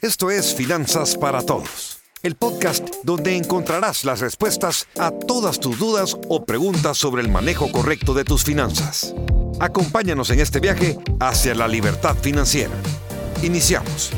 Esto es Finanzas para Todos, el podcast donde encontrarás las respuestas a todas tus dudas o preguntas sobre el manejo correcto de tus finanzas. Acompáñanos en este viaje hacia la libertad financiera. Iniciamos.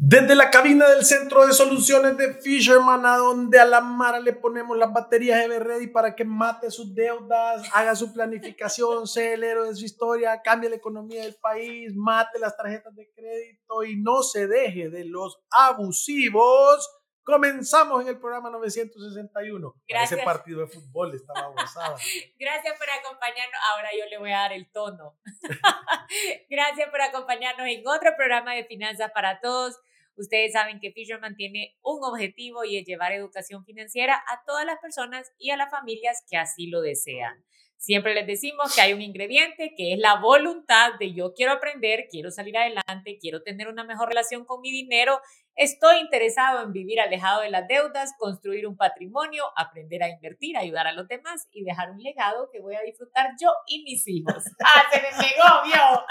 Desde la cabina del Centro de Soluciones de Fisherman, a donde a la Mara le ponemos las baterías de Ready para que mate sus deudas, haga su planificación, sea el héroe de su historia, cambie la economía del país, mate las tarjetas de crédito y no se deje de los abusivos. Comenzamos en el programa 961. Gracias. Ese partido de fútbol estaba abusado. Gracias por acompañarnos. Ahora yo le voy a dar el tono. Gracias por acompañarnos en otro programa de Finanzas para Todos. Ustedes saben que Fisherman tiene un objetivo y es llevar educación financiera a todas las personas y a las familias que así lo desean. Siempre les decimos que hay un ingrediente que es la voluntad de yo quiero aprender, quiero salir adelante, quiero tener una mejor relación con mi dinero, estoy interesado en vivir alejado de las deudas, construir un patrimonio, aprender a invertir, ayudar a los demás y dejar un legado que voy a disfrutar yo y mis hijos. ¡Ah, se me pegó!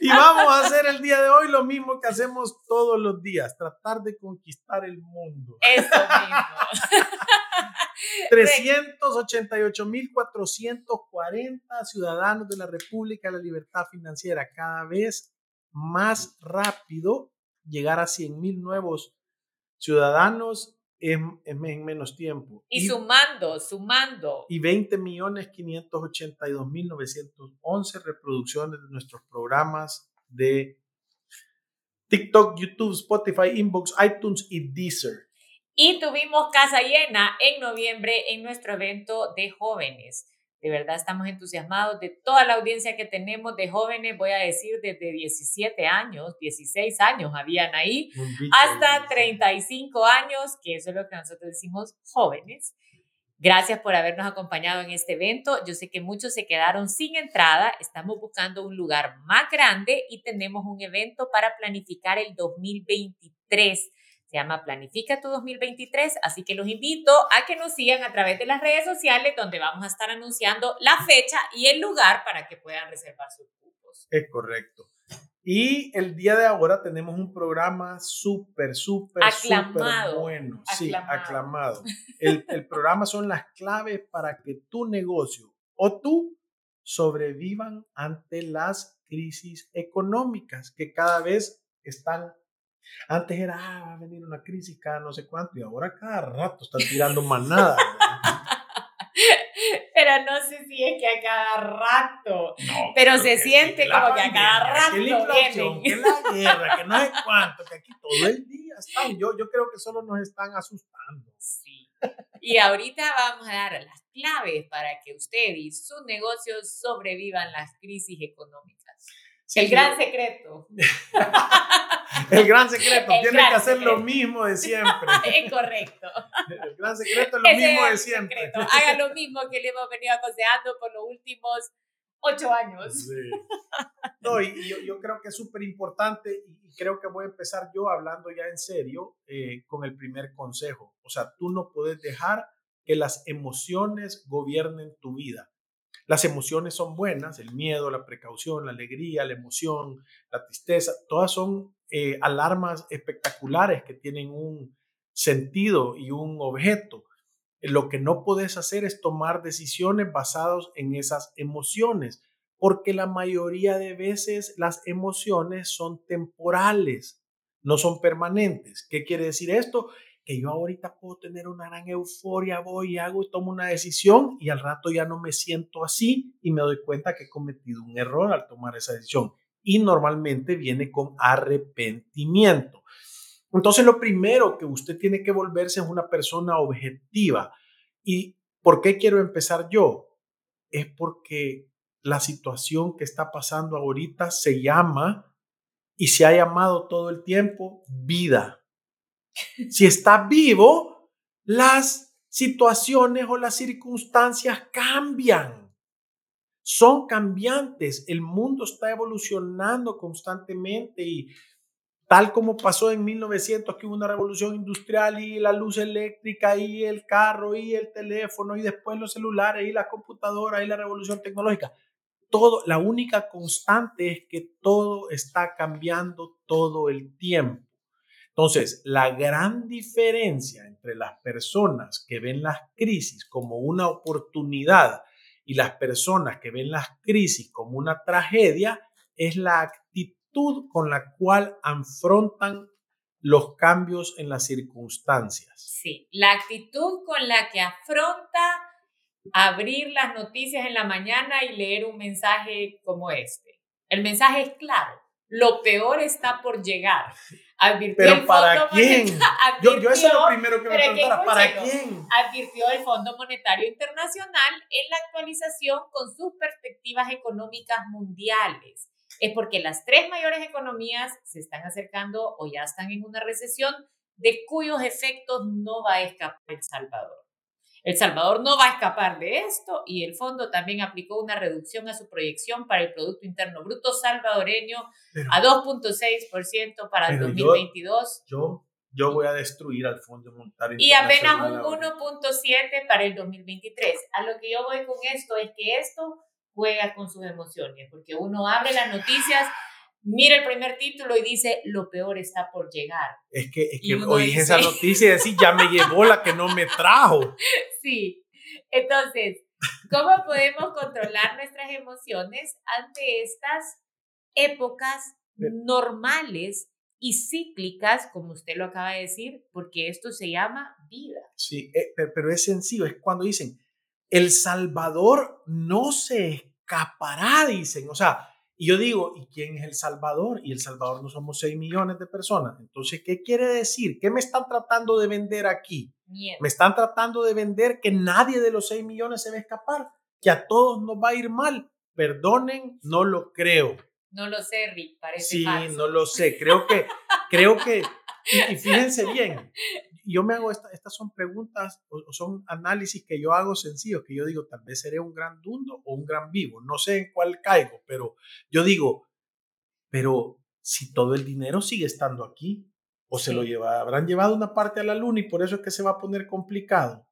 Y vamos a hacer el día de hoy lo mismo que hacemos todos los días, tratar de conquistar el mundo. Eso mismo. 388.440 ciudadanos de la República de la Libertad Financiera, cada vez más rápido llegar a 100.000 nuevos ciudadanos en, en, en, menos tiempo. Y, sumando, sumando. Y 20.582.911 reproducciones de nuestros programas de TikTok, YouTube, Spotify, Inbox, iTunes y Deezer. Y tuvimos casa llena en noviembre en nuestro evento de jóvenes. De verdad estamos entusiasmados de toda la audiencia que tenemos de jóvenes, voy a decir desde 17 años, 16 años habían ahí, hasta 35 años, que eso es lo que nosotros decimos jóvenes. Gracias por habernos acompañado en este evento. Yo sé que muchos se quedaron sin entrada. Estamos buscando un lugar más grande y tenemos un evento para planificar el 2023 se llama Planifica tu 2023, así que los invito a que nos sigan a través de las redes sociales donde vamos a estar anunciando la fecha y el lugar para que puedan reservar sus cupos. Es correcto. Y el día de ahora tenemos un programa súper, súper, súper bueno. Aclamado. Sí, aclamado. El, el programa son las claves para que tu negocio o tú sobrevivan ante las crisis económicas que cada vez están antes era, ah, va a venir una crisis cada no sé cuánto, y ahora cada rato están tirando manada. pero no sé si es que a cada rato, no, pero se siente como que a cada rato que la inflación, que la guerra, que no sé cuánto, que aquí todo el día están. Yo, yo creo que solo nos están asustando. Sí. Y ahorita vamos a dar las claves para que usted y sus negocios sobrevivan las crisis económicas. Sí, el gran secreto. el gran secreto. El Tiene gran que hacer secreto. lo mismo de siempre. Es correcto. El gran secreto es lo Ese mismo es de siempre. secreto. Haga lo mismo que le hemos venido aconsejando por los últimos ocho años. Sí. No, y, y yo, yo, creo que es súper importante y creo que voy a empezar yo hablando ya en serio eh, con el primer consejo. O sea, tú no puedes dejar que las emociones gobiernen tu vida. Las emociones son buenas, el miedo, la precaución, la alegría, la emoción, la tristeza, todas son eh, alarmas espectaculares que tienen un sentido y un objeto. Lo que no puedes hacer es tomar decisiones basadas en esas emociones, porque la mayoría de veces las emociones son temporales, no son permanentes. ¿Qué quiere decir esto? Que yo ahorita puedo tener una gran euforia, voy y hago y tomo una decisión y al rato ya no me siento así y me doy cuenta que he cometido un error al tomar esa decisión. Y normalmente viene con arrepentimiento. Entonces lo primero que usted tiene que volverse es una persona objetiva. ¿Y por qué quiero empezar yo? Es porque la situación que está pasando ahorita se llama y se ha llamado todo el tiempo vida. Si está vivo, las situaciones o las circunstancias cambian. Son cambiantes. El mundo está evolucionando constantemente y tal como pasó en 1900 que hubo una revolución industrial y la luz eléctrica y el carro y el teléfono y después los celulares y la computadora y la revolución tecnológica. todo, la única constante es que todo está cambiando todo el tiempo. Entonces, la gran diferencia entre las personas que ven las crisis como una oportunidad y las personas que ven las crisis como una tragedia es la actitud con la cual afrontan los cambios en las circunstancias. Sí, la actitud con la que afronta abrir las noticias en la mañana y leer un mensaje como este. El mensaje es claro, lo peor está por llegar. Advirtió Pero el ¿para quién? yo, yo eso es lo primero que me preguntara, ¿para quién? Advirtió el Fondo Monetario Internacional en la actualización con sus perspectivas económicas mundiales. Es porque las tres mayores economías se están acercando o ya están en una recesión de cuyos efectos no va a escapar El Salvador. El Salvador no va a escapar de esto y el fondo también aplicó una reducción a su proyección para el Producto Interno Bruto salvadoreño a 2.6% para el 2022. Yo, yo, voy a destruir al Fondo Monetario Y apenas un 1.7 para el 2023. A lo que yo voy con esto es que esto juega con sus emociones, porque uno abre las noticias mira el primer título y dice, lo peor está por llegar. Es que, es que oí esa noticia y decir, ya me llevó la que no me trajo. Sí, entonces, ¿cómo podemos controlar nuestras emociones ante estas épocas normales y cíclicas, como usted lo acaba de decir, porque esto se llama vida? Sí, eh, pero es sencillo, es cuando dicen, El Salvador no se escapará, dicen, o sea, y yo digo, ¿y quién es El Salvador? Y El Salvador no somos 6 millones de personas. Entonces, ¿qué quiere decir? ¿Qué me están tratando de vender aquí? Me están tratando de vender que nadie de los 6 millones se va a escapar, que a todos nos va a ir mal. Perdonen, no lo creo. No lo sé, Rick, parece Sí, no lo sé. Creo que, creo que, y fíjense bien, yo me hago, esta, estas son preguntas o son análisis que yo hago sencillos, que yo digo, tal vez seré un gran dundo o un gran vivo, no sé en cuál caigo, pero yo digo, pero si todo el dinero sigue estando aquí, o se lo lleva, habrán llevado una parte a la luna y por eso es que se va a poner complicado.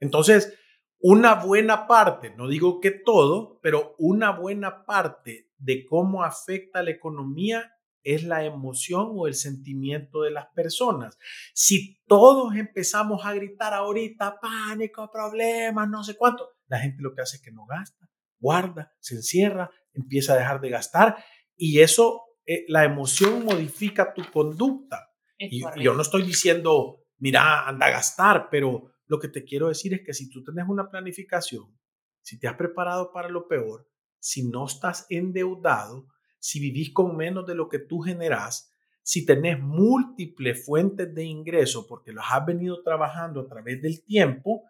Entonces, una buena parte, no digo que todo, pero una buena parte de cómo afecta la economía es la emoción o el sentimiento de las personas. Si todos empezamos a gritar ahorita pánico, problemas, no sé cuánto, la gente lo que hace es que no gasta, guarda, se encierra, empieza a dejar de gastar y eso, eh, la emoción modifica tu conducta. Y, yo no estoy diciendo, mira, anda a gastar, pero lo que te quiero decir es que si tú tienes una planificación, si te has preparado para lo peor, si no estás endeudado, si vivís con menos de lo que tú generás, si tenés múltiples fuentes de ingreso porque los has venido trabajando a través del tiempo,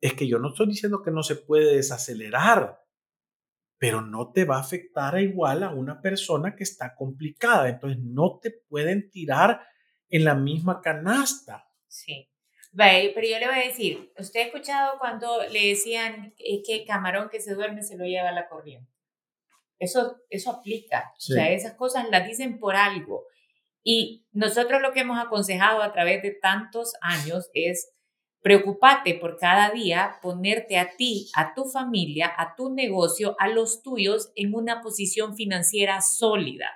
es que yo no estoy diciendo que no se puede desacelerar, pero no te va a afectar a igual a una persona que está complicada. Entonces no te pueden tirar en la misma canasta. Sí. pero yo le voy a decir, ¿usted ha escuchado cuando le decían que camarón que se duerme se lo lleva la corriente? Eso, eso aplica. O sea, esas cosas las dicen por algo. Y nosotros lo que hemos aconsejado a través de tantos años es preocupate por cada día ponerte a ti, a tu familia, a tu negocio, a los tuyos en una posición financiera sólida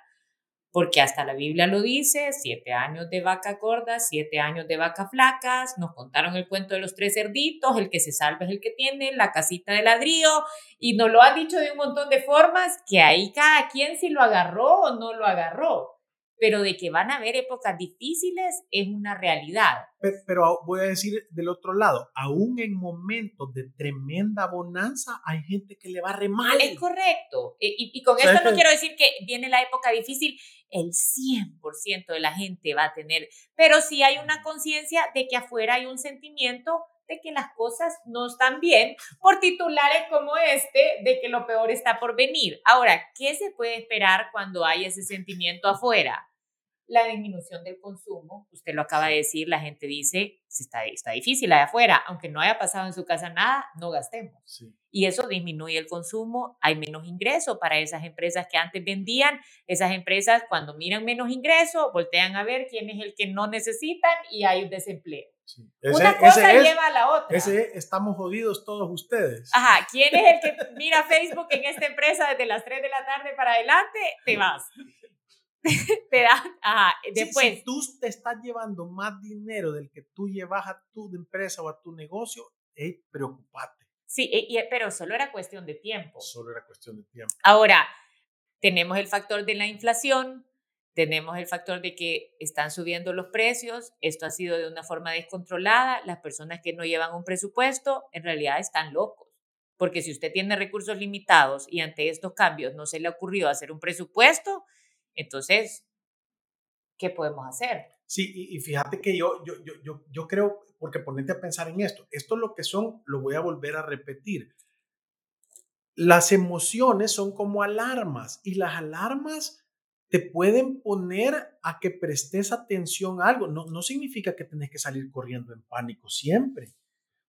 porque hasta la Biblia lo dice, siete años de vaca gorda, siete años de vaca flacas, nos contaron el cuento de los tres cerditos, el que se salva es el que tiene, la casita de ladrillo, y nos lo han dicho de un montón de formas que ahí cada quien si lo agarró o no lo agarró pero de que van a haber épocas difíciles es una realidad. Pero, voy a decir del otro lado, aún en momentos de tremenda bonanza hay gente que le va re mal. Es correcto. Y, y con esto no quiero decir que viene la época difícil, el 100% de la gente va a tener, pero sí hay una conciencia de que afuera hay un sentimiento de que las cosas no están bien por titulares como este de que lo peor está por venir. Ahora, ¿qué se puede esperar cuando hay ese sentimiento afuera? La disminución del consumo, usted lo acaba de decir, la gente dice, está, está difícil allá afuera, aunque no haya pasado en su casa nada, no gastemos. Y eso disminuye el consumo, hay menos ingreso para esas empresas que antes vendían, esas empresas cuando miran menos ingreso, voltean a ver quién es el que no necesitan y hay un desempleo. Una cosa lleva a la otra. Ese estamos jodidos todos ustedes. Ajá, ¿quién es el que mira Facebook en esta empresa desde las 3 de la tarde para adelante? Te vas. te da, ajá, después. Si, tú te estás llevando más dinero del que tú llevas a tu empresa o a tu negocio, hey, preocupate. Sí, pero solo era cuestión de tiempo. Solo era cuestión de tiempo. Ahora, tenemos el factor de la inflación, tenemos el factor de que están subiendo los precios, esto ha sido de una forma descontrolada, las personas que no llevan un presupuesto en realidad están locos, porque si usted tiene recursos limitados y ante estos cambios no se le ocurrió hacer un presupuesto, entonces, ¿qué podemos hacer? Sí, y, fíjate que yo, yo, yo, yo, creo, porque ponete a pensar en esto, esto es lo que son, lo voy a volver a repetir. Las emociones son como alarmas y las alarmas te pueden poner a que prestes atención a algo. No, no significa que tenés que salir corriendo en pánico siempre.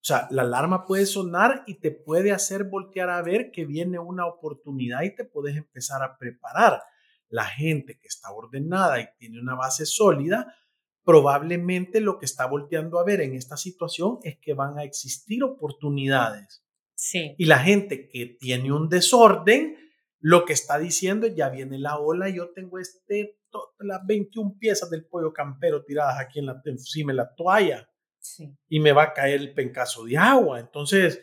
O sea, la alarma puede sonar y te puede hacer voltear a ver que viene una oportunidad y te puedes empezar a preparar la gente que está ordenada y tiene una base sólida, probablemente lo que está volteando a ver en esta situación es que van a existir oportunidades. Sí. Y la gente que tiene un desorden, lo que está diciendo es, ya viene la ola, yo tengo este, las 21 piezas del pollo campero tiradas aquí en la, encima de la toalla. Y me va a caer el pencazo de agua. Entonces,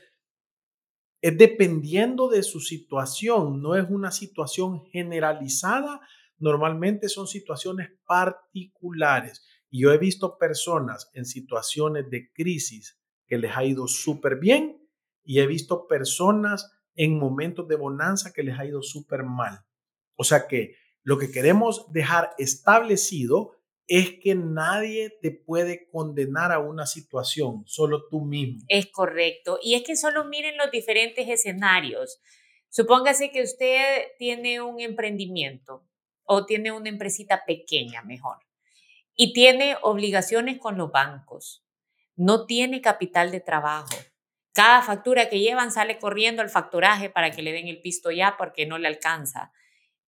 es dependiendo de su situación, no es una situación generalizada, normalmente son situaciones particulares. Y yo he visto personas en situaciones de crisis que les ha ido súper bien y he visto personas en momentos de bonanza que les ha ido súper mal. O sea que lo que queremos dejar establecido es que nadie te puede condenar a una situación, solo tú mismo. Es correcto. Y es que solo miren los diferentes escenarios. Supóngase que usted tiene un emprendimiento o tiene una empresita pequeña, mejor, y tiene obligaciones con los bancos. No tiene capital de trabajo. Cada factura que llevan sale corriendo al factoraje para que le den el pisto ya porque no le alcanza.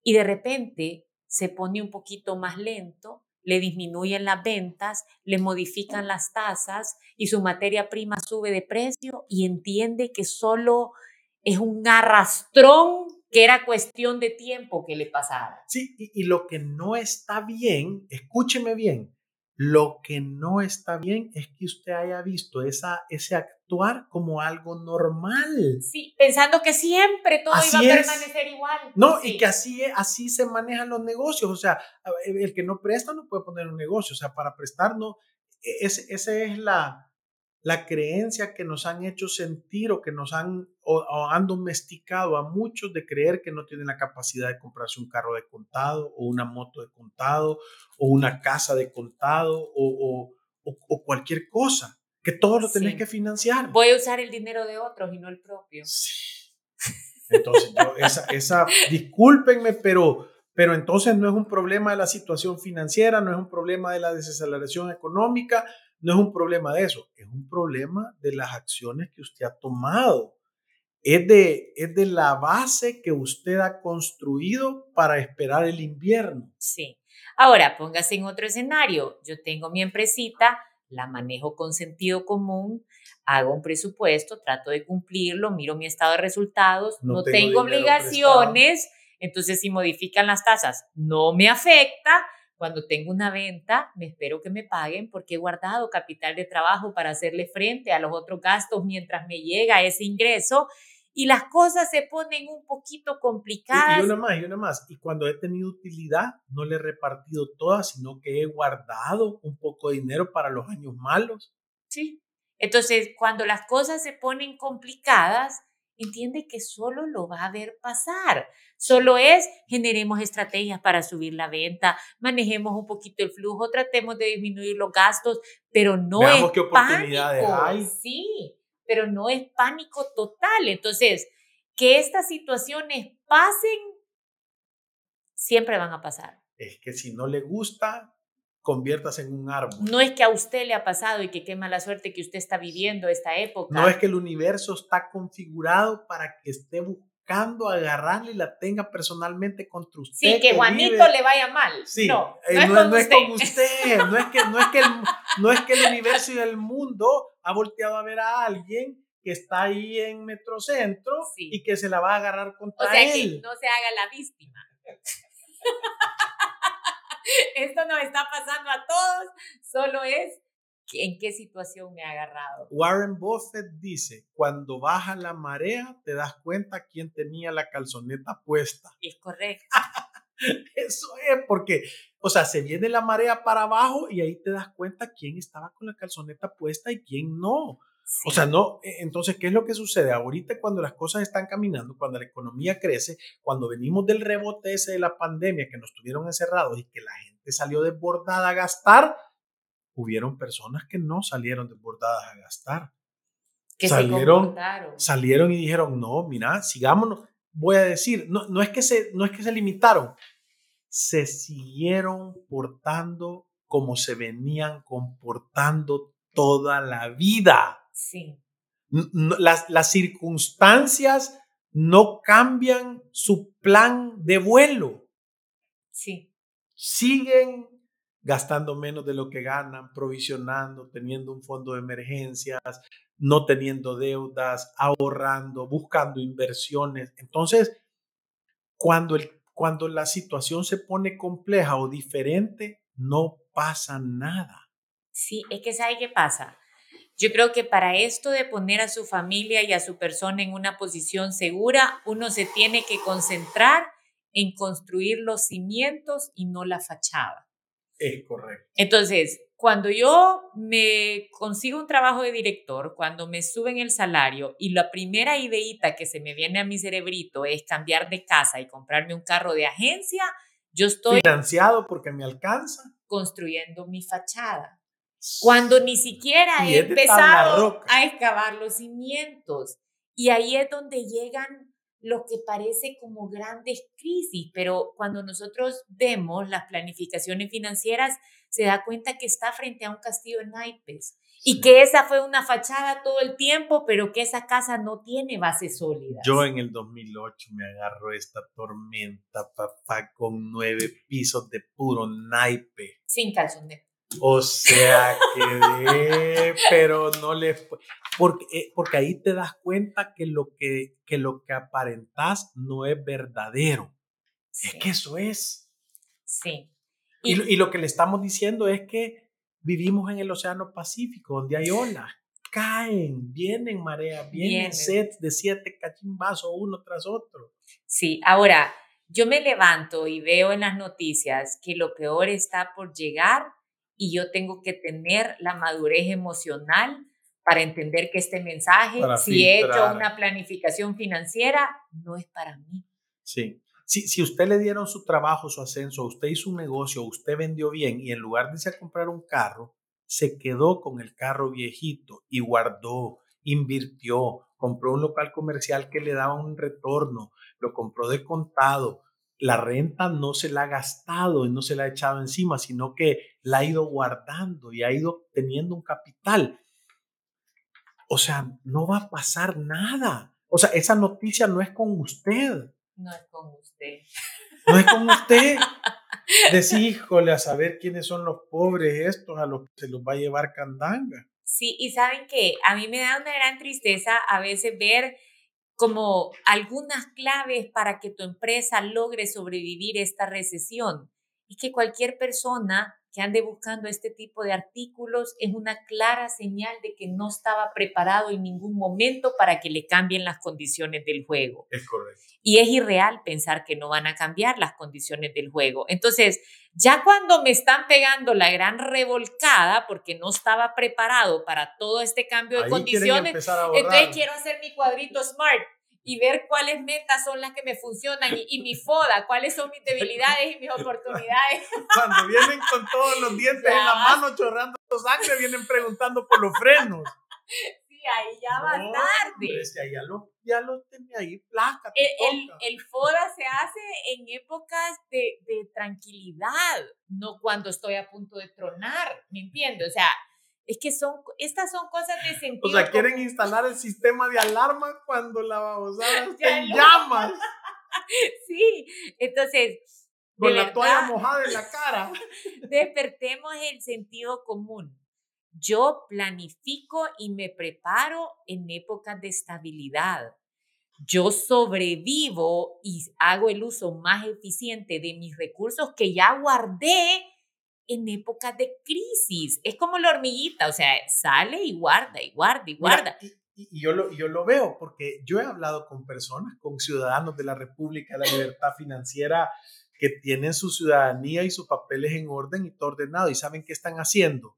Y de repente se pone un poquito más lento le disminuyen las ventas, le modifican las tasas y su materia prima sube de precio y entiende que solo es un arrastrón que era cuestión de tiempo que le pasara. Sí, y, lo que no está bien, escúcheme bien, lo que no está bien es que usted haya visto esa, ese actuar como algo normal. Sí, pensando que siempre todo iba a permanecer igual. No, y que así, así se manejan los negocios. O sea, el que no presta no puede poner un negocio. O sea, para prestar no. E, esa es la, la creencia que nos han hecho sentir o que nos han, o, han domesticado a muchos de creer que no tienen la capacidad de comprarse un carro de contado o una moto de contado o una casa de contado o, o, cualquier cosa, que todo lo tenés que financiar. Voy a usar el dinero de otros y no el propio. Sí. Entonces, esa, esa, discúlpenme, pero, pero entonces no es un problema de la situación financiera, no es un problema de la desaceleración económica, no es un problema de eso, es un problema de las acciones que usted ha tomado. Es de, es de la base que usted ha construido para esperar el invierno. Sí. Ahora, póngase en otro escenario. Yo tengo mi empresita, la manejo con sentido común, hago un presupuesto, trato de cumplirlo, miro mi estado de resultados, no, tengo obligaciones, entonces si modifican las tasas, no me afecta cuando tengo una venta, me espero que me paguen porque he guardado capital de trabajo para hacerle frente a los otros gastos mientras me llega ese ingreso y las cosas se ponen un poquito complicadas. Y, una más, y una más. Y cuando he tenido utilidad, no le he repartido toda, sino que he guardado un poco de dinero para los años malos. Sí. Entonces, cuando las cosas se ponen complicadas, entiende que solo lo va a ver pasar. Solo es, generemos estrategias para subir la venta, manejemos un poquito el flujo, tratemos de disminuir los gastos, pero no es qué oportunidades pánico. Hay. Sí, pero no es pánico total. Entonces, que estas situaciones pasen, siempre van a pasar. Es que si no le gusta, conviertas en un árbol. No es que a usted le ha pasado y que qué mala suerte que usted está viviendo esta época. No es que el universo está configurado para que esté buscando agarrarle y la tenga personalmente contra usted. Sí, que, Juanito le vaya mal. Sí, no, eh, no, es, es, con usted. No es que, no es que, el, no es que el universo y el mundo ha volteado a ver a alguien que está ahí en Metrocentro y que se la va a agarrar contra él. O sea, que no se haga la víctima. Esto nos está pasando a todos, solo es en qué situación me ha agarrado. Warren Buffett dice, cuando baja la marea te das cuenta quién tenía la calzoneta puesta. Es correcto. Eso es porque, o sea, se viene la marea para abajo y ahí te das cuenta quién estaba con la calzoneta puesta y quién no. O sea, no, e, entonces, ¿qué es lo que sucede? Ahorita cuando las cosas están caminando, cuando la economía crece, cuando venimos del rebote ese de la pandemia que nos tuvieron encerrados y que la gente salió desbordada a gastar, hubieron personas que no salieron desbordadas a gastar. Que salieron, salieron y dijeron, no, mira, sigámonos. Voy a decir, no, no, es que se, no es que se limitaron, se siguieron portando como se venían comportando toda la vida. Sí. Las, las circunstancias no cambian su plan de vuelo. Sí. Siguen gastando menos de lo que ganan, provisionando, teniendo un fondo de emergencias, no teniendo deudas, ahorrando, buscando inversiones. Entonces, cuando, el, cuando la situación se pone compleja o diferente, no pasa nada. Sí, es que ¿sabe qué pasa? Yo creo que para esto de poner a su familia y a su persona en una posición segura, uno se tiene que concentrar en construir los cimientos y no la fachada. Es correcto. Entonces, cuando yo me consigo un trabajo de director, cuando me suben el salario y la primera ideita que se me viene a mi cerebrito es cambiar de casa y comprarme un carro de agencia, yo estoy financiado porque me alcanza construyendo mi fachada cuando ni siquiera he empezado a excavar los cimientos. Y ahí es donde llegan lo que parece como grandes crisis, pero cuando nosotros vemos las planificaciones financieras, se da cuenta que está frente a un castillo de naipes y que esa fue una fachada todo el tiempo, pero que esa casa no tiene base sólida. Yo en el 2008 me agarro esta tormenta, papá, con nueve pisos de puro naipe. Sin calzones. O sea que pero no le porque, eh, porque ahí te das cuenta que lo que, que lo que aparentas no es verdadero. Es que eso es. Sí. Y, y, lo que le estamos diciendo es que vivimos en el Océano Pacífico, donde hay olas. Caen, vienen mareas, vienen, sets de siete cachimbazos uno tras otro. Sí, ahora yo me levanto y veo en las noticias que lo peor está por llegar y yo tengo que tener la madurez emocional para entender que este mensaje, si he hecho una planificación financiera, no es para mí. Sí. Si, si usted le dieron su trabajo, su ascenso, usted hizo un negocio, usted vendió bien y en lugar de irse a comprar un carro, se quedó con el carro viejito y guardó, invirtió, compró un local comercial que le daba un retorno, lo compró de contado, la renta no se la ha gastado y no se la ha echado encima, sino que la ha ido guardando y ha ido teniendo un capital. O sea, no va a pasar nada. O sea, esa noticia no es con usted. No es con usted. No es con usted. Decir, híjole, a saber quiénes son los pobres estos a los que se los va a llevar candanga. Sí, y saben que a mí me da una gran tristeza a veces ver como algunas claves para que tu empresa logre sobrevivir esta recesión. Y que cualquier persona que ande buscando este tipo de artículos es una clara señal de que no estaba preparado en ningún momento para que le cambien las condiciones del juego. Es correcto. Y es irreal pensar que no van a cambiar las condiciones del juego. Entonces, ya cuando me están pegando la gran revolcada porque no estaba preparado para todo este cambio de condiciones, entonces quiero hacer mi cuadrito smart y ver cuáles metas son las que me funcionan y, mi foda, cuáles son mis debilidades y mis oportunidades. Cuando vienen con todos los dientes en la mano chorrando sangre, vienen preguntando por los frenos. Sí, ahí ya va tarde. Es que ya lo, ya lo tenía ahí, placa. El, el, FODA se hace en épocas de, de, tranquilidad, no cuando estoy a punto de tronar, ¿me entiendes? O sea, es que son, estas son cosas de sentido. O sea, quieren instalar el sistema de alarma cuando la babosada está en llamas. sí, entonces. Con la toalla mojada en la cara. Despertemos el sentido común. Yo planifico y me preparo en épocas de estabilidad. Yo sobrevivo y hago el uso más eficiente de mis recursos que ya guardé en épocas de crisis. Es como la hormiguita, o sea, sale y guarda y guarda y guarda. y, yo, lo, yo lo veo porque yo he hablado con personas, con ciudadanos de la República de la Libertad Financiera que tienen su ciudadanía y sus papeles en orden y todo ordenado y saben qué están haciendo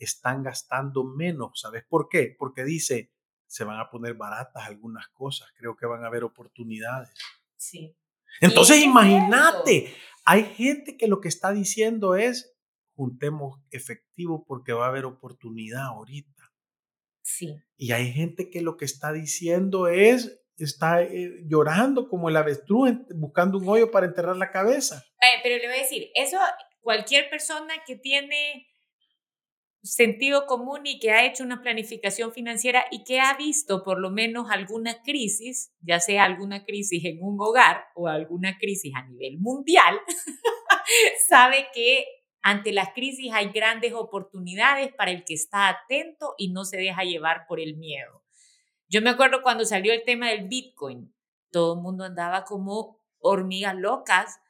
están gastando menos. ¿Sabes por qué? Porque dice, se van a poner baratas algunas cosas, creo que van a haber oportunidades. Sí. Entonces, imagínate, hay gente que lo que está diciendo es, juntemos efectivo porque va a haber oportunidad ahorita. Sí. Y hay gente que lo que está diciendo es, está eh, llorando como el avestruz buscando un hoyo para enterrar la cabeza. Eh, pero le voy a decir, eso cualquier persona que tiene sentido común y que ha hecho una planificación financiera y que ha visto por lo menos alguna crisis, ya sea alguna crisis en un hogar o alguna crisis a nivel mundial, sabe que ante las crisis hay grandes oportunidades para el que está atento y no se deja llevar por el miedo. Yo me acuerdo cuando salió el tema del Bitcoin, todo el mundo andaba como hormigas locas,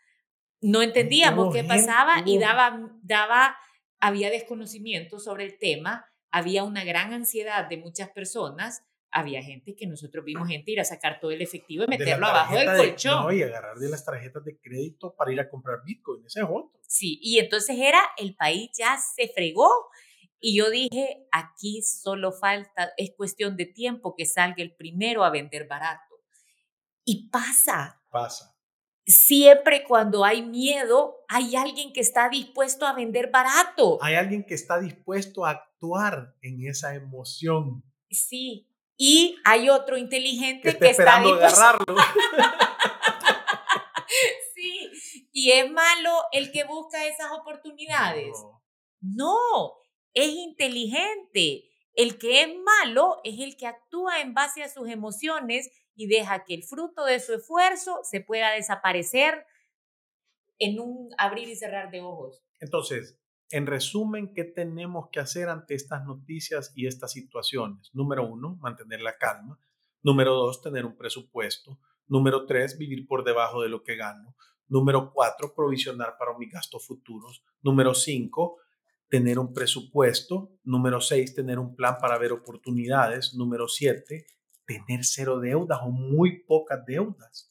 no entendíamos qué pasaba y daba, daba había desconocimiento sobre el tema, había una gran ansiedad de muchas personas, había gente que nosotros vimos gente ir a sacar todo el efectivo y meterlo abajo del colchón. no, y agarrar de las tarjetas de crédito para ir a comprar Bitcoin, ese es otro. Sí, y entonces era, el país ya se fregó y yo dije, aquí solo falta, es cuestión de tiempo que salga el primero a vender barato. Y pasa. Pasa siempre cuando hay miedo, hay alguien que está dispuesto a vender barato. Hay alguien que está dispuesto a actuar en esa emoción. Sí, y hay otro inteligente que, está, dispuesto a agarrarlo. sí, y es malo el que busca esas oportunidades. no, es inteligente. El que es malo es el que actúa en base a sus emociones y deja que el fruto de su esfuerzo se pueda desaparecer en un abrir y cerrar de ojos. Entonces, en resumen, ¿qué tenemos que hacer ante estas noticias y estas situaciones? Número uno, mantener la calma. Número dos, tener un presupuesto. Número tres, vivir por debajo de lo que gano. Número cuatro, provisionar para mis gastos futuros. Número cinco, tener un presupuesto. Número seis, tener un plan para ver oportunidades. Número siete, tener cero deudas o muy pocas deudas.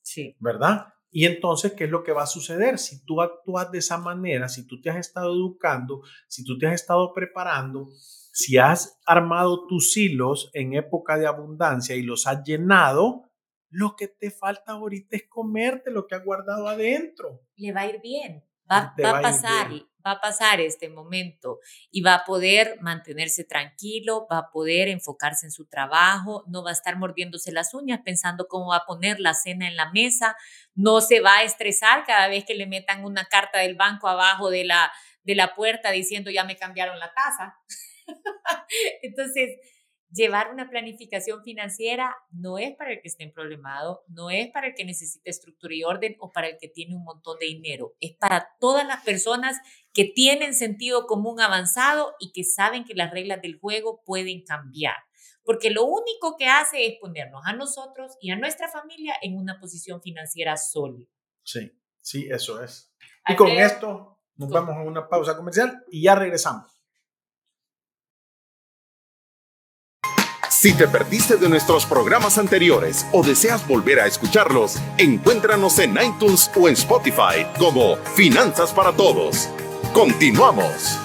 Sí. ¿Verdad? Y entonces, ¿qué es lo que va a suceder? Si tú actúas de esa manera, si tú te has estado educando, si tú te has estado preparando, si has armado tus hilos en época de abundancia y los has llenado, lo que te falta ahorita es comerte lo que has guardado adentro. Le va a ir bien, va, va a pasar, va a pasar este momento y va a poder mantenerse tranquilo, va a poder enfocarse en su trabajo, no va a estar mordiéndose las uñas pensando cómo va a poner la cena en la mesa, no se va a estresar cada vez que le metan una carta del banco abajo de la, de la puerta diciendo ya me cambiaron la casa. Entonces, llevar una planificación financiera no es para el que esté problemado, no es para el que necesite estructura y orden o para el que tiene un montón de dinero, es para todas las personas que tienen sentido común avanzado y que saben que las reglas del juego pueden cambiar. Porque lo único que hace es ponernos a nosotros y a nuestra familia en una posición financiera sólida. Sí, sí, eso es. Y con esto nos vamos a una pausa comercial y ya regresamos. Si te perdiste de nuestros programas anteriores o deseas volver a escucharlos, encuéntranos en iTunes o en Spotify como Finanzas para Todos. Continuamos.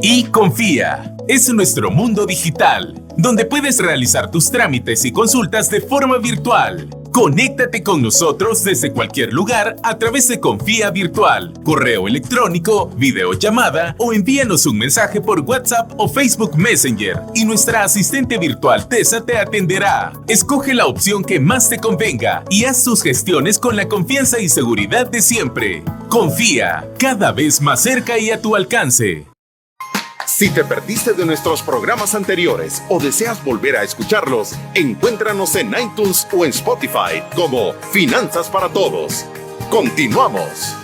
Y confía, es nuestro mundo digital, donde puedes realizar tus trámites y consultas de forma virtual Conéctate con nosotros desde cualquier lugar a través de Confía Virtual, correo electrónico, videollamada o envíanos un mensaje por WhatsApp o Facebook Messenger y nuestra asistente virtual Tessa te atenderá. Escoge la opción que más te convenga y haz tus gestiones con la confianza y seguridad de siempre. Confía, cada vez más cerca y a tu alcance. Si te perdiste de nuestros programas anteriores o deseas volver a escucharlos, encuéntranos en iTunes o en Spotify como Finanzas para Todos. Continuamos.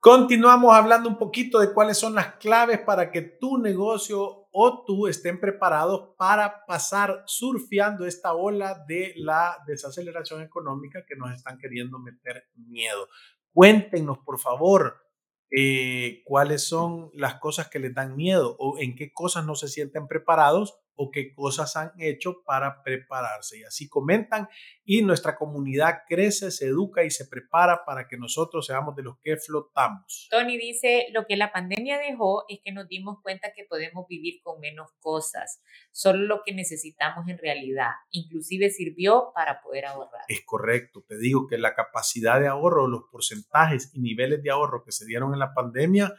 Continuamos hablando un poquito de cuáles son las claves para que tu negocio o tú estén preparados para pasar surfeando esta ola de la desaceleración económica que nos están queriendo meter miedo. Cuéntenos, por favor, eh, cuáles son las cosas que les dan miedo o en qué cosas no se sienten preparados o qué cosas han hecho para prepararse. Y así comentan y nuestra comunidad crece, se educa y se prepara para que nosotros seamos de los que flotamos. Tony dice, lo que la pandemia dejó es que nos dimos cuenta que podemos vivir con menos cosas, solo lo que necesitamos en realidad. Inclusive sirvió para poder ahorrar. Es correcto, te digo que la capacidad de ahorro, los porcentajes y niveles de ahorro que se dieron en la pandemia,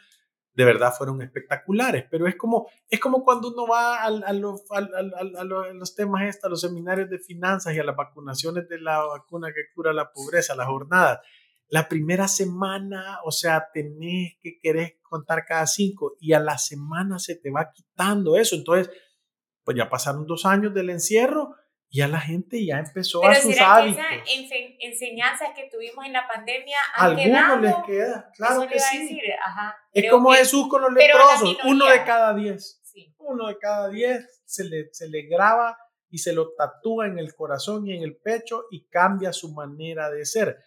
de verdad fueron espectaculares, pero es como, es como cuando uno va a, los, los, temas estos, a los seminarios de finanzas y a las vacunaciones de la vacuna que cura la pobreza, la jornada. La primera semana, o sea, tenés que querer contar cada cinco y a la semana se te va quitando eso. Entonces, pues ya pasaron dos años del encierro ya la gente ya empezó a sus hábitos. Que esas enseñanzas que tuvimos en la pandemia han Algunos les queda, claro que sí. es como Jesús con los leprosos, uno de cada diez. Uno de cada diez se le, se le graba y se lo tatúa en el corazón y en el pecho y cambia su manera de ser.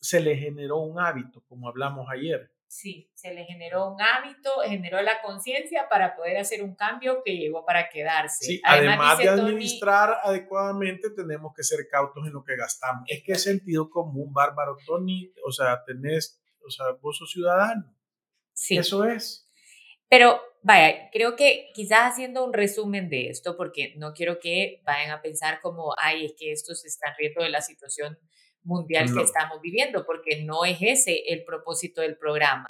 Se le generó un hábito, como hablamos ayer. Sí, se le generó un hábito, generó la conciencia para poder hacer un cambio que llegó para quedarse. Sí, además, de administrar adecuadamente, tenemos que ser cautos en lo que gastamos. Es que es sentido común, bárbaro, Tony, o sea, tenés, o sea, vos sos ciudadano. Sí. Eso es. Pero vaya, creo que quizás haciendo un resumen de esto, porque no quiero que vayan a pensar como, ay, es que estos se están riendo de la situación mundial que estamos viviendo, porque no es ese el propósito del programa,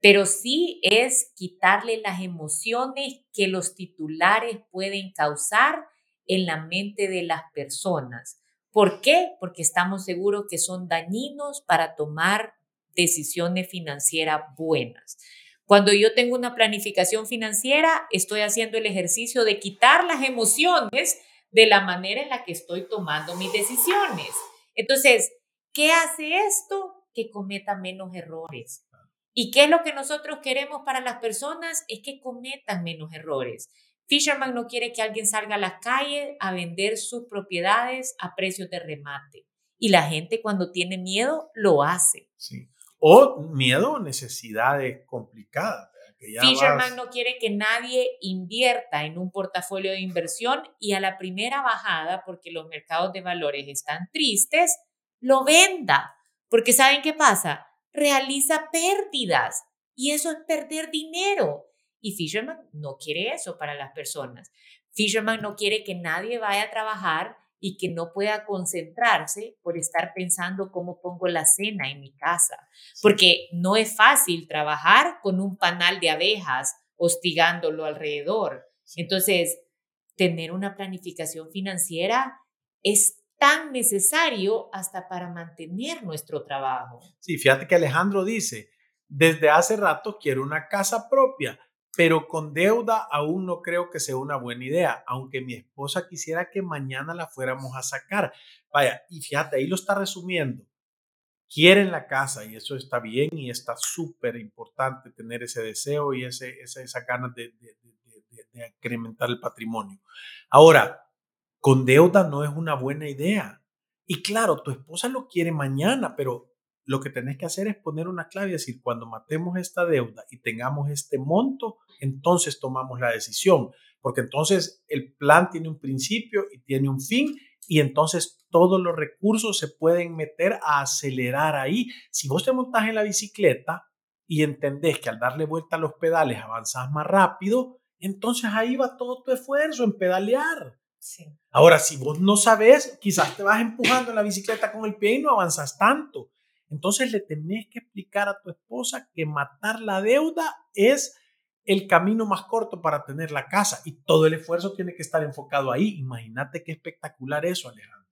pero sí es quitarle las emociones que los titulares pueden causar en la mente de las personas. ¿Por qué? Porque estamos seguros que son dañinos para tomar decisiones financieras buenas. Cuando yo tengo una planificación financiera, estoy haciendo el ejercicio de quitar las emociones de la manera en la que estoy tomando mis decisiones. Entonces, ¿qué hace esto? Que cometa menos errores. ¿Y qué es lo que nosotros queremos para las personas? Es que cometan menos errores. Fisherman no quiere que alguien salga a la calle a vender sus propiedades a precios de remate. Y la gente cuando tiene miedo lo hace. Sí. O miedo o necesidades complicadas. Fisherman no quiere que nadie invierta en un portafolio de inversión y a la primera bajada, porque los mercados de valores están tristes, lo venda. Porque ¿saben qué pasa? Realiza pérdidas y eso es perder dinero. Y Fisherman no quiere eso para las personas. Fisherman no quiere que nadie vaya a trabajar y que no pueda concentrarse por estar pensando cómo pongo la cena en mi casa. Porque no es fácil trabajar con un panal de abejas hostigándolo alrededor. Entonces, tener una planificación financiera es tan necesario hasta para mantener nuestro trabajo. Sí, fíjate que Alejandro dice, desde hace rato quiero una casa propia pero con deuda aún no creo que sea una buena idea, aunque mi esposa quisiera que mañana la fuéramos a sacar. Vaya, y fíjate, ahí lo está resumiendo. Quieren la casa y eso está bien y está súper importante tener ese deseo y ese, esa, ganas de, de, de incrementar el patrimonio. Ahora, con deuda no es una buena idea. Y claro, tu esposa lo quiere mañana, pero lo que tenés que hacer es poner una clave y decir, cuando matemos esta deuda y tengamos este monto, entonces tomamos la decisión, porque entonces el plan tiene un principio y tiene un fin y entonces todos los recursos se pueden meter a acelerar ahí. Si vos te montás en la bicicleta y entendés que al darle vuelta a los pedales avanzás más rápido, entonces ahí va todo tu esfuerzo en pedalear. Ahora, si vos no sabes, quizás te vas empujando en la bicicleta con el pie y no avanzas tanto. Entonces le tenés que explicar a tu esposa que matar la deuda es el camino más corto para tener la casa y todo el esfuerzo tiene que estar enfocado ahí. Imagínate qué espectacular eso, Alejandro.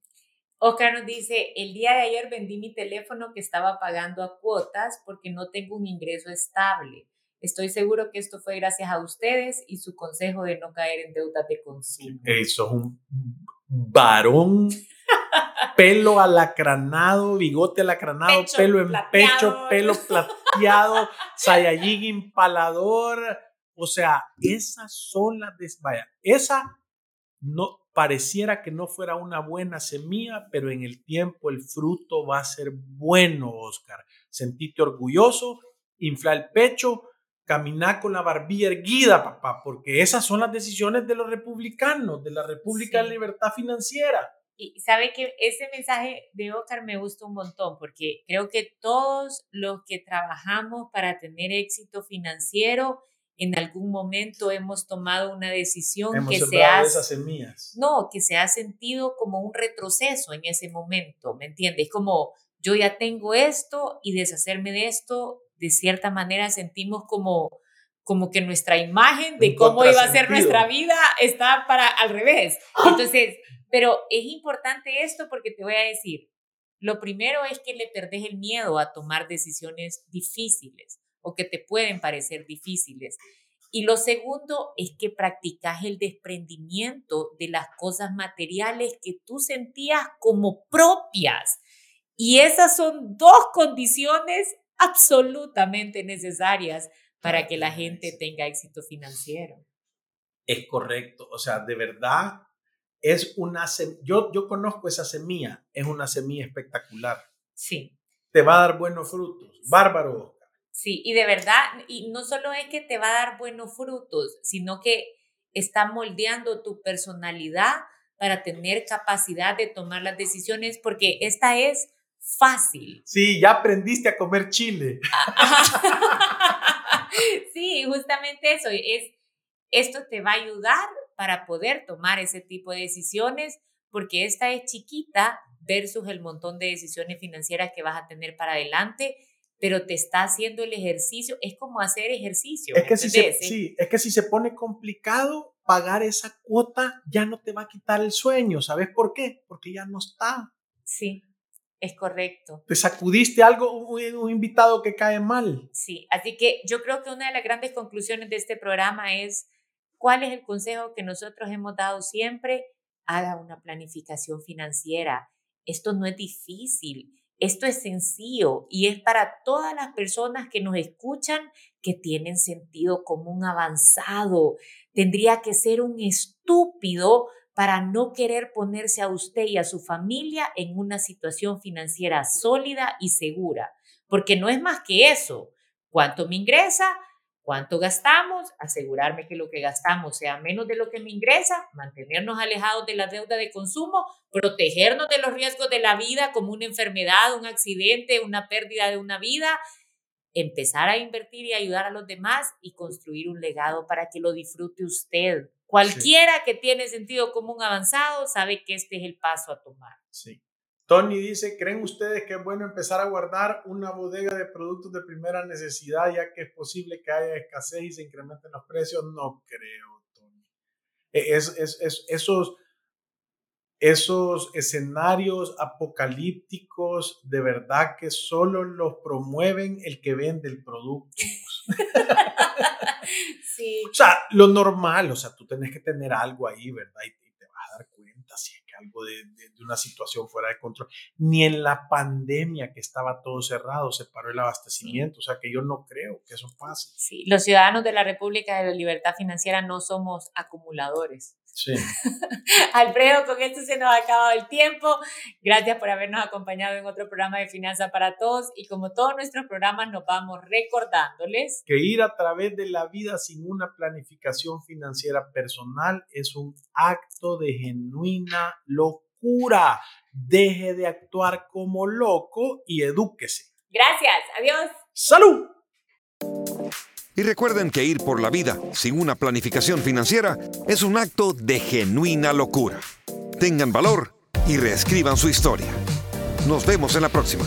Oscar nos dice, el día de ayer vendí mi teléfono que estaba pagando a cuotas porque no tengo un ingreso estable. Estoy seguro que esto fue gracias a ustedes y su consejo de no caer en deudas de consumo. Eso es un varón, pelo alacranado, bigote alacranado, pelo en pecho, pelo plateado, Saiyajin impalador. O sea, esas son las... Vaya, esa no pareciera que no fuera una buena semilla, pero en el tiempo el fruto va a ser bueno, Oscar. Sentite orgulloso, infla el pecho, caminar con la barbilla erguida, papá, porque esas son las decisiones de los republicanos, de la República de Libertad Financiera. Y sabe que ese mensaje de Oscar me gusta un montón, porque creo que todos los que trabajamos para tener éxito financiero, en algún momento hemos tomado una decisión que se ha esas semillas. no que se ha sentido como un retroceso en ese momento me entiendes como yo ya tengo esto y deshacerme de esto de cierta manera sentimos como, como que nuestra imagen de cómo iba a ser nuestra vida está para al revés. Entonces, pero es importante esto porque te voy a decir, lo primero es que le perdés el miedo a tomar decisiones difíciles o que te pueden parecer difíciles. Y lo segundo es que practicas el desprendimiento de las cosas materiales que tú sentías como propias. Y esas son dos condiciones absolutamente necesarias para que la gente tenga éxito financiero. Es correcto, o sea, de verdad es una yo yo conozco esa semilla, es una semilla espectacular. Sí. Te va a dar buenos frutos. Bárbaro. Sí, y de verdad, y no solo es que te va a dar buenos frutos, sino que está moldeando tu personalidad para tener capacidad de tomar las decisiones, porque esta es fácil. Sí, ya aprendiste a comer chile. sí, justamente eso. Es, esto te va a ayudar para poder tomar ese tipo de decisiones, porque esta es chiquita versus el montón de decisiones financieras que vas a tener para adelante, pero te está haciendo el ejercicio. Es como hacer ejercicio. Es que, si se, sí, es que si se pone complicado, pagar esa cuota ya no te va a quitar el sueño. ¿Sabes por qué? Porque ya no está. Sí. Es correcto. ¿Te sacudiste algo, un, invitado que cae mal? Sí, así que yo creo que una de las grandes conclusiones de este programa es cuál es el consejo que nosotros hemos dado siempre. Haga una planificación financiera. Esto no es difícil, esto es sencillo y es para todas las personas que nos escuchan que tienen sentido común avanzado. Tendría que ser un estúpido para no querer ponerse a usted y a su familia en una situación financiera sólida y segura. Porque no es más que eso. ¿Cuánto me ingresa? ¿Cuánto gastamos? Asegurarme que lo que gastamos sea menos de lo que me ingresa, mantenernos alejados de la deuda de consumo, protegernos de los riesgos de la vida como una enfermedad, un accidente, una pérdida de una vida, empezar a invertir y ayudar a los demás y construir un legado para que lo disfrute usted Cualquiera que tiene sentido común avanzado sabe que este es el paso a tomar. Sí. Tony dice, ¿creen ustedes que es bueno empezar a guardar una bodega de productos de primera necesidad ya que es posible que haya escasez y se incrementen los precios? No creo, Tony. E, es, es, es, esos, esos escenarios apocalípticos de verdad que solo los promueven el que vende el producto. sí. O sea, lo normal, o sea, tú tenés que tener algo ahí, ¿verdad? Y te, vas a dar algo de, de, una situación fuera de control. Ni en la pandemia que estaba todo cerrado se paró el abastecimiento, o sea, que yo no creo que eso pase. Sí, los ciudadanos de la República de la Libertad Financiera no somos acumuladores. Sí. Alfredo, con esto se nos ha acabado el tiempo. Gracias por habernos acompañado en otro programa de Finanza para Todos. Y como todos nuestros programas, nos vamos recordándoles que ir a través de la vida sin una planificación financiera personal es un acto de genuina locura. Deje de actuar como loco y edúquese. Gracias. Adiós. Salud. Y recuerden que ir por la vida sin una planificación financiera es un acto de genuina locura. Tengan valor y reescriban su historia. Nos vemos en la próxima.